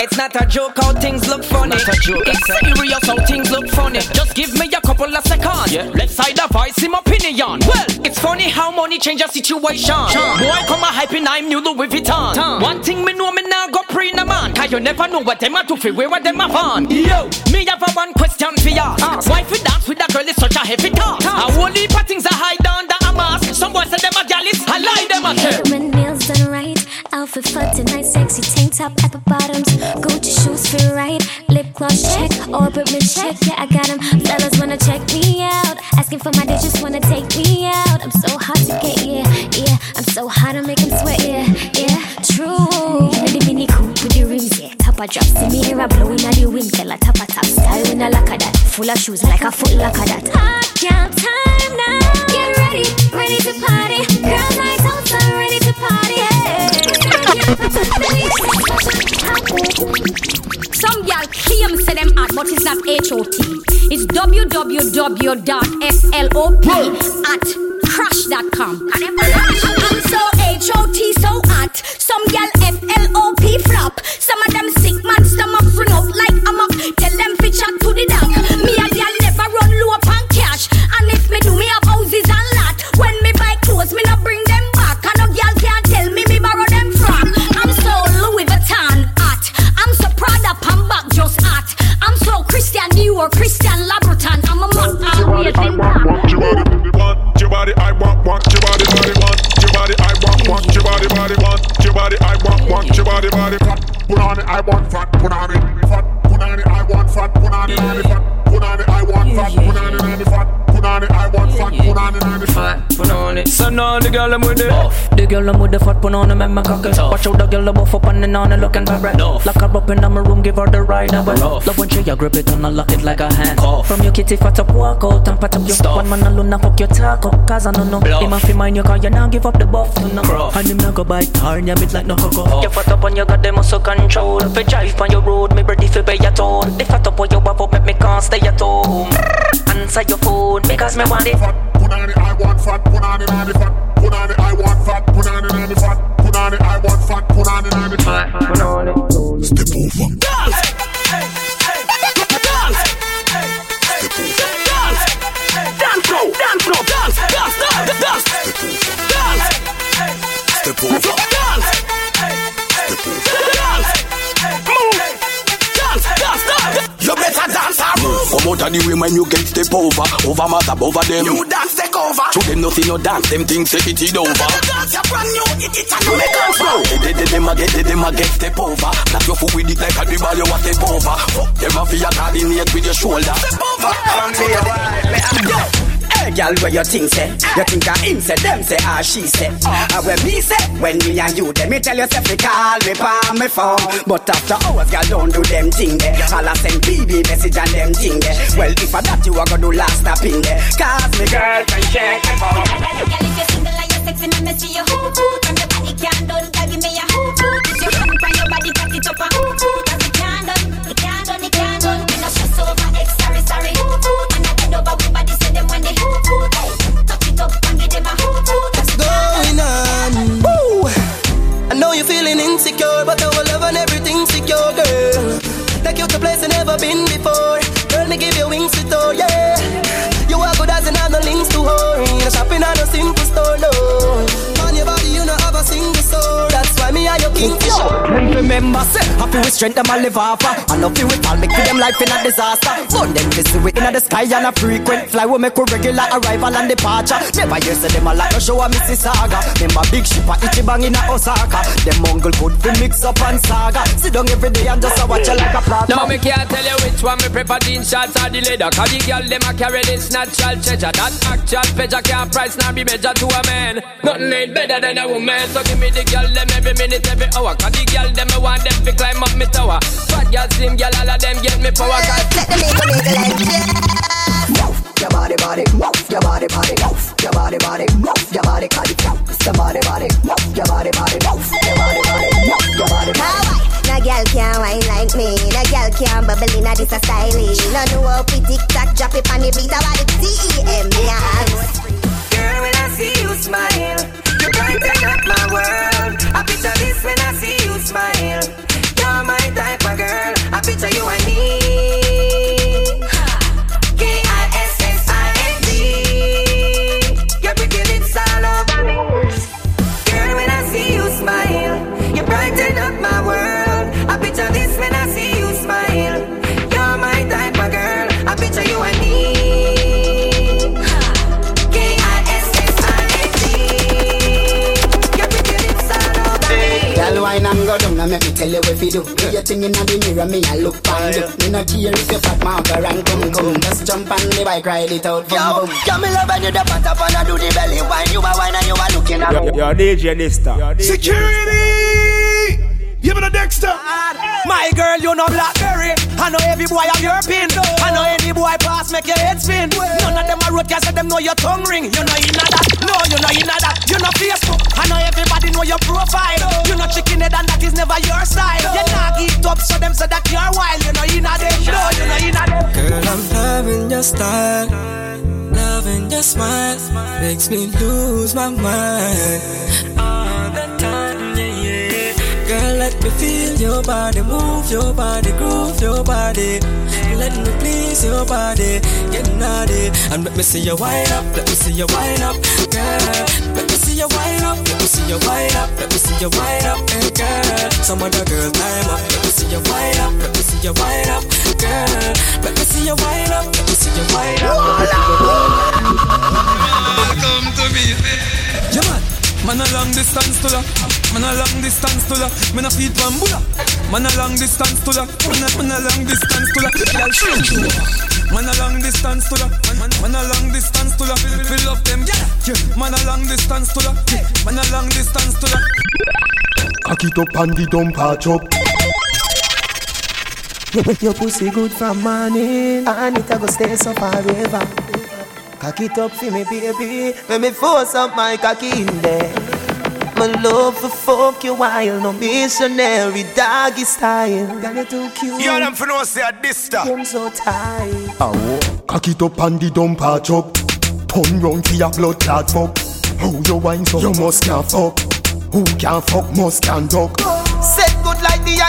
Speaker 38: It's not a joke how things look funny.
Speaker 31: Not a joke,
Speaker 38: it's
Speaker 31: that's it.
Speaker 38: serious how things look funny.
Speaker 31: Just give me a couple of seconds. Let's side the voice in my opinion. Well, it's funny how money change a situation. Boy, come a hyping, I'm new Louis Vuitton. One thing me know me now go pre na man. Cause you never know what them a do for where what them a van. Yo, me have a one question for ya. Why fi dance with a girl is such a heavy task? A whole heap of things are hide under a mask. Some boys say them a gal is, I lie them a say.
Speaker 2: When nails done right, outfit for tonight, sexy tank top, apple bottoms, Gucci shoes fit right, lip gloss check, orbit check, yeah I got 'em. Fellas wanna check me out, asking for my digits, wanna take me out. I'm so hot to get, yeah, yeah. I'm so hot to make 'em sweat, yeah, yeah. True. In the mini coupe with the rims, yeah. Top a drop, see me here a blowing at the wind, girl a top a top style in a lock of that, full of shoes like a foot of that. Hot girl time now, get ready, ready to party. Girls
Speaker 39: Some girl claim say them hot, but it's not H-O-T. It's www.flop at crash.com. I'm so H-O-T, so hot. Some gal F-L-O-P flop. Some of them sick man stomach fring up like amok. Tell them fi chat to the dock. Me a gal never run low upon cash. And if me do me have houses and lot. When me buy clothes, me not bring Christian Dior, Christian Louboutin. I'm a man. I'm waiting.
Speaker 14: Want your body, want your body, I want, want your body, body, want your body, I want, want your body, body, want your body, I want, want your body, body. Put on it, I want fat. Put on it, fat. Put on it, I want fat. Put on it, on it, fat. Put on it, I want fat. Put on it, on it, fat. Put on it, I want fat. Put on it, on it, fat.
Speaker 23: Put on it. So now the girl I'm with it. Buff. The girl I'm with the fat put on him and my cocky. Watch out the girl I'm buff up and then on and looking bad. Lock her up in my room, give her the ride away. Love when she a grip it and I lock it like a hand. From your kitty fat up, walk out and pat up your One man alone and fuck your taco. Cause I don't know. Him a fi mind you cause you now give up the buff to no. And him now go buy tar and you bit like no cocoa. You fat up and you got them muscle control. Fi drive on your road, me ready fi pay your toll. The fat up when you have up, make me can't stay at home. Answer your phone because me want it.
Speaker 14: Put on it, I want fat. Put on it, on it, fat. Put on it, I want fat. Put on it, on it, fat. Put on it, I want fat. Put on it, on it, fat.
Speaker 23: Put on it.
Speaker 14: Step over.
Speaker 20: Dance. Dance. Dance. Dance now. Dance now. Dance. Dance. Dance. Dance. Dance.
Speaker 14: Step over.
Speaker 20: Dance.
Speaker 14: Step over.
Speaker 20: Dance. Move. Dance. Dance. Dance. You better dance or move.
Speaker 40: Come out of the way when you get step over Over matter, over them
Speaker 20: You dance take over.
Speaker 40: To them nothing no dance, them things say it is over
Speaker 20: Dance your brand new. It it make dance now.
Speaker 40: They, they, them a get, they, them a get step over Knock your foot with it like a dribble, you a step over Fuck them a fear coordinate with your shoulder
Speaker 20: Step over.
Speaker 6: Hey, girl, where you think say? Eh? You think I him say, them say, ah, she say. Ah, ah where me say, when me and you, them me tell yourself, fi call me pa me phone. But after hours, girl, don't do them thing eh? there. All I send BB message and them thing there. Well, if I that you, I go do last stopping there. Cause me can check my phone.
Speaker 16: Girl, if you're single and you're sexy, me see you hoo hoo. Your body can't done, girl, give me a
Speaker 21: but our love and everything secure, girl. Take you to place you never been before. King for sure.
Speaker 6: Remember, say, happy with strength, them a live off. I love you with all, make them life in a disaster. Fun them visit we in the sky and a frequent fly. We make a regular arrival and departure. Never hear say them a like no show a Mississauga. Remember big ship a Ichiban in a Osaka. Them mongle good fi mix up and saga. Sit down every day and just a watch you like a plasma.
Speaker 31: Now me can't tell you which one me prefer jeans shots or the leather Cause the girl them a carry this natural treasure That actual pleasure can't price nor be measured to a man Nothing ain't better than a woman So give me the girl them every minute, every hour Cause the girl them I want them to climb up me tower. Fat girl, slim girl, all of them get me power. Cause
Speaker 16: Let them make
Speaker 6: Move your body, body, move your body, body, move your body, body, move your body, body, move your body, body, move your body, body, move your body, body, move your body, body.
Speaker 16: No girl can wine like me. No girl can't bubble in a this a stylish. No know how we tick tock drop it on the beat. I want the
Speaker 6: the bike, ride it out, boom boom.
Speaker 21: Yo, me love when you the put up and I do the belly wine. You are wine and you are looking at me.
Speaker 19: Yo, DJ Dysta.
Speaker 5: Security! Give it a Dexter.
Speaker 21: My girl, you know Blackberry. I know every boy have your pin. I know any boy pass make your head spin. None of them are road cause them know your tongue ring. You know you know that. No, you know you know that. You know Facebook. I know everybody know your profile. You know chicken head and that is never your style. You not eat up, so them say that you're wild. You know, you know them, no, you know, you know them.
Speaker 9: Girl, I'm loving your style, loving your smile, makes me lose my mind let me feel your body, move your body, groove your body. Let me please your body, get naughty, and let me see you wind up, let me see you wind up, girl. Let me see you wind up, let me see you wind up, let me see you wind up, hey girl. Some other girl time up, let me see you wind up, let me see you wind up, girl. Let me see you wind up, let me see you wind up.
Speaker 41: Welcome to me.
Speaker 42: Yeah, man. Man a long distance to that. Man a long distance to that. Man a feed bambula. Man a long distance to that. Man a, man a long distance to that. Girl, show you. Man a long distance to that. Man, man, man a long distance to that. Fill up them, yeah. yeah. Man a long distance to that. Man a long distance to that.
Speaker 1: Cock it up and the dump patch up.
Speaker 13: Your pussy good from morning And it a go stay so forever Cock it up for me baby When me force up my cocky in there My love for fuck you while No missionary doggy style Girl you too cute
Speaker 7: Yo, them for no say a this stuff.
Speaker 13: I'm so tight
Speaker 1: oh, Cock it up and the dump patch up. Turn round for your blood clot fuck. How you wine so you must can't fuck. Who can't fuck must can duck.
Speaker 13: Set good like the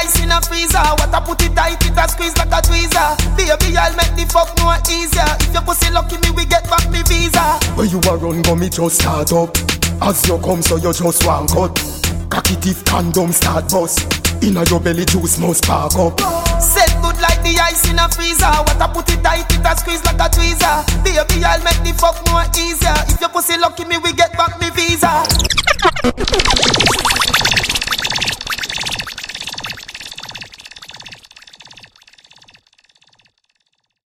Speaker 13: ice in a freezer What I put it tight, it a squeeze like a tweezer Baby, I'll make the fuck more easier If your pussy lucky me, we get back me visa
Speaker 1: When you a run go me just start up. As you come so you just want cut. Cock it if condom start bust. Inna your belly juice must spark up.
Speaker 13: Set good like the ice in a freezer What I put it tight, it a squeeze like a tweezer Baby, I'll make the fuck more easier If your pussy lucky me, we get back me visa